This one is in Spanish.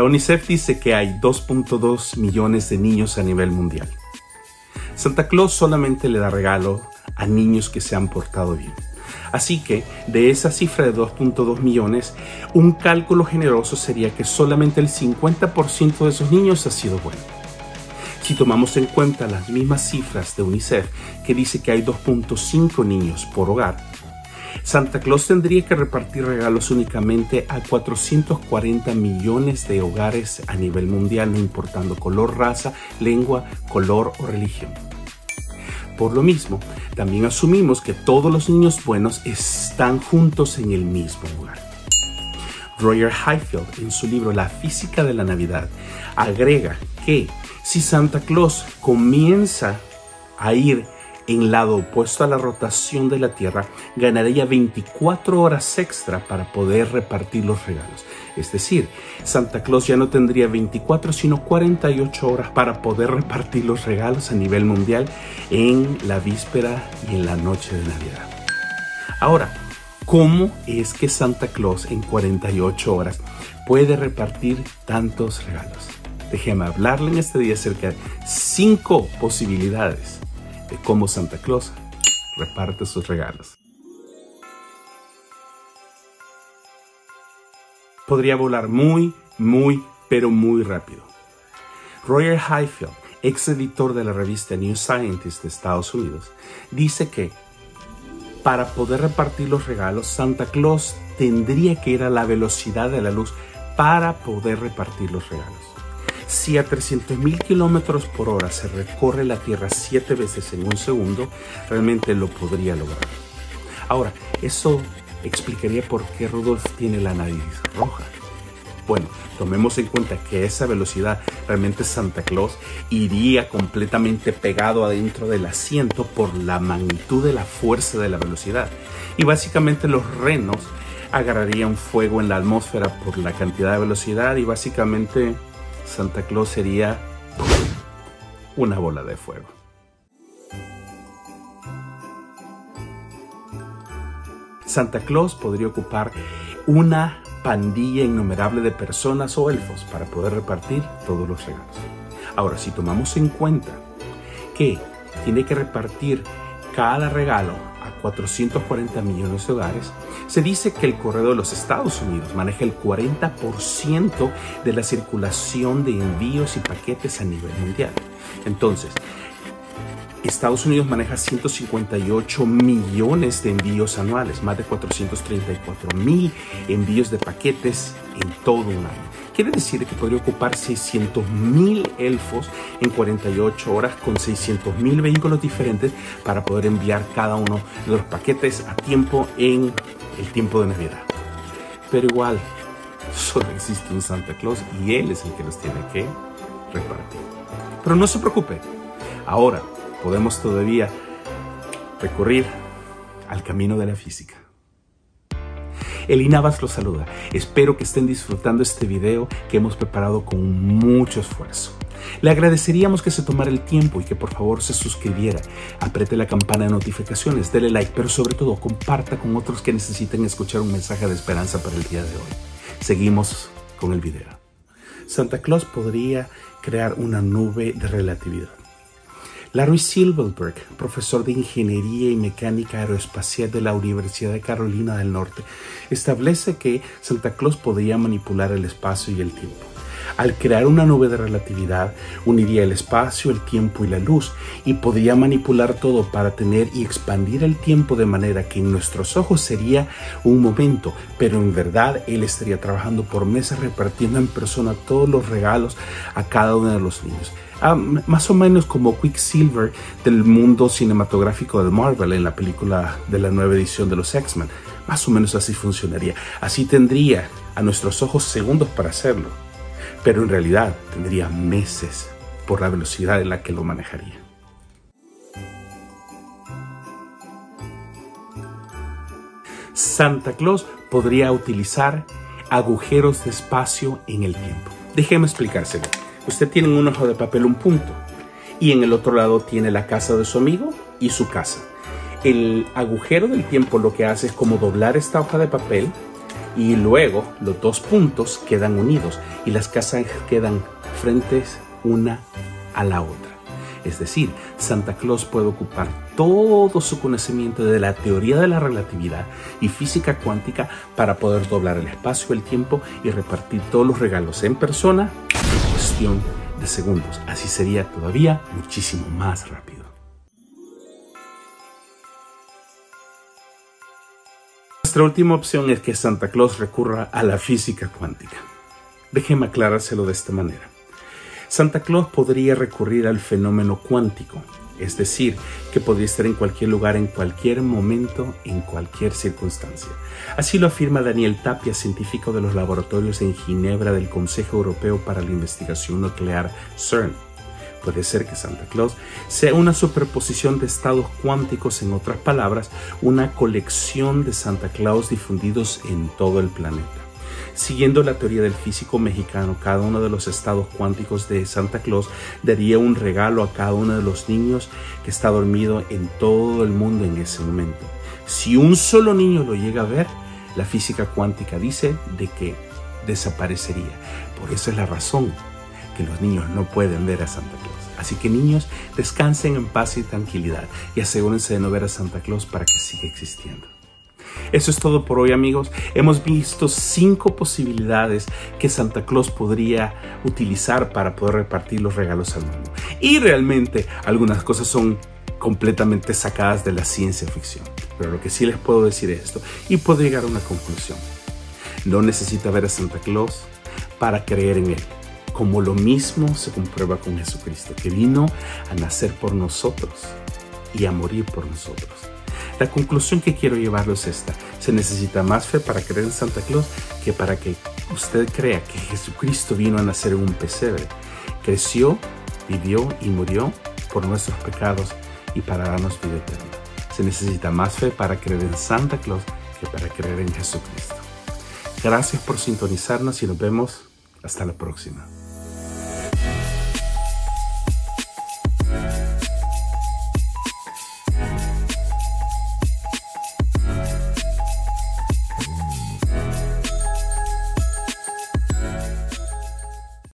La UNICEF dice que hay 2.2 millones de niños a nivel mundial. Santa Claus solamente le da regalo a niños que se han portado bien. Así que de esa cifra de 2.2 millones, un cálculo generoso sería que solamente el 50% de esos niños ha sido bueno. Si tomamos en cuenta las mismas cifras de UNICEF, que dice que hay 2.5 niños por hogar, Santa Claus tendría que repartir regalos únicamente a 440 millones de hogares a nivel mundial, no importando color, raza, lengua, color o religión. Por lo mismo, también asumimos que todos los niños buenos están juntos en el mismo lugar. Roger Highfield, en su libro La física de la Navidad, agrega que si Santa Claus comienza a ir en lado opuesto a la rotación de la Tierra, ganaría 24 horas extra para poder repartir los regalos. Es decir, Santa Claus ya no tendría 24 sino 48 horas para poder repartir los regalos a nivel mundial en la víspera y en la noche de Navidad. Ahora, ¿cómo es que Santa Claus en 48 horas puede repartir tantos regalos? Déjeme hablarle en este día acerca de cinco posibilidades de cómo Santa Claus reparte sus regalos. Podría volar muy, muy, pero muy rápido. Roger Highfield, ex editor de la revista New Scientist de Estados Unidos, dice que para poder repartir los regalos, Santa Claus tendría que ir a la velocidad de la luz para poder repartir los regalos. Si a 300.000 kilómetros por hora se recorre la Tierra siete veces en un segundo, realmente lo podría lograr. Ahora, eso explicaría por qué Rudolf tiene la nariz roja. Bueno, tomemos en cuenta que esa velocidad realmente Santa Claus iría completamente pegado adentro del asiento por la magnitud de la fuerza de la velocidad. Y básicamente los renos agarrarían fuego en la atmósfera por la cantidad de velocidad y básicamente Santa Claus sería una bola de fuego. Santa Claus podría ocupar una pandilla innumerable de personas o elfos para poder repartir todos los regalos. Ahora, si tomamos en cuenta que tiene que repartir cada regalo a 440 millones de hogares, se dice que el correo de los Estados Unidos maneja el 40% de la circulación de envíos y paquetes a nivel mundial. Entonces, Estados Unidos maneja 158 millones de envíos anuales, más de 434 mil envíos de paquetes en todo un año. Quiere decir que podría ocupar 600 mil elfos en 48 horas con 600 mil vehículos diferentes para poder enviar cada uno de los paquetes a tiempo en el tiempo de Navidad. Pero igual, solo existe un Santa Claus y él es el que los tiene que repartir. Pero no se preocupe, ahora podemos todavía recurrir al camino de la física. El Navas los saluda. Espero que estén disfrutando este video que hemos preparado con mucho esfuerzo. Le agradeceríamos que se tomara el tiempo y que por favor se suscribiera, apriete la campana de notificaciones, dele like, pero sobre todo comparta con otros que necesiten escuchar un mensaje de esperanza para el día de hoy. Seguimos con el video. Santa Claus podría crear una nube de relatividad. Larry Silverberg, profesor de Ingeniería y Mecánica Aeroespacial de la Universidad de Carolina del Norte, establece que Santa Claus podría manipular el espacio y el tiempo. Al crear una nube de relatividad, uniría el espacio, el tiempo y la luz y podría manipular todo para tener y expandir el tiempo de manera que en nuestros ojos sería un momento, pero en verdad él estaría trabajando por meses repartiendo en persona todos los regalos a cada uno de los niños. Ah, más o menos como Quicksilver del mundo cinematográfico de Marvel en la película de la nueva edición de los X-Men. Más o menos así funcionaría. Así tendría a nuestros ojos segundos para hacerlo, pero en realidad tendría meses por la velocidad en la que lo manejaría. Santa Claus podría utilizar agujeros de espacio en el tiempo. Déjeme explicárselo. Usted tiene un ojo de papel un punto y en el otro lado tiene la casa de su amigo y su casa. El agujero del tiempo lo que hace es como doblar esta hoja de papel y luego los dos puntos quedan unidos y las casas quedan frentes una a la otra. Es decir, Santa Claus puede ocupar todo su conocimiento de la teoría de la relatividad y física cuántica para poder doblar el espacio, el tiempo y repartir todos los regalos en persona en cuestión de segundos. Así sería todavía muchísimo más rápido. Nuestra última opción es que Santa Claus recurra a la física cuántica. Déjeme aclarárselo de esta manera. Santa Claus podría recurrir al fenómeno cuántico, es decir, que podría estar en cualquier lugar, en cualquier momento, en cualquier circunstancia. Así lo afirma Daniel Tapia, científico de los laboratorios en Ginebra del Consejo Europeo para la Investigación Nuclear CERN. Puede ser que Santa Claus sea una superposición de estados cuánticos, en otras palabras, una colección de Santa Claus difundidos en todo el planeta. Siguiendo la teoría del físico mexicano, cada uno de los estados cuánticos de Santa Claus daría un regalo a cada uno de los niños que está dormido en todo el mundo en ese momento. Si un solo niño lo llega a ver, la física cuántica dice de que desaparecería. Por eso es la razón que los niños no pueden ver a Santa Claus. Así que niños, descansen en paz y tranquilidad y asegúrense de no ver a Santa Claus para que siga existiendo. Eso es todo por hoy amigos. Hemos visto cinco posibilidades que Santa Claus podría utilizar para poder repartir los regalos al mundo. Y realmente algunas cosas son completamente sacadas de la ciencia ficción. Pero lo que sí les puedo decir es esto y puedo llegar a una conclusión. No necesita ver a Santa Claus para creer en Él. Como lo mismo se comprueba con Jesucristo, que vino a nacer por nosotros y a morir por nosotros. La conclusión que quiero llevarlo es esta. Se necesita más fe para creer en Santa Claus que para que usted crea que Jesucristo vino a nacer en un pesebre. Creció, vivió y murió por nuestros pecados y para darnos vida eterna. Se necesita más fe para creer en Santa Claus que para creer en Jesucristo. Gracias por sintonizarnos y nos vemos hasta la próxima.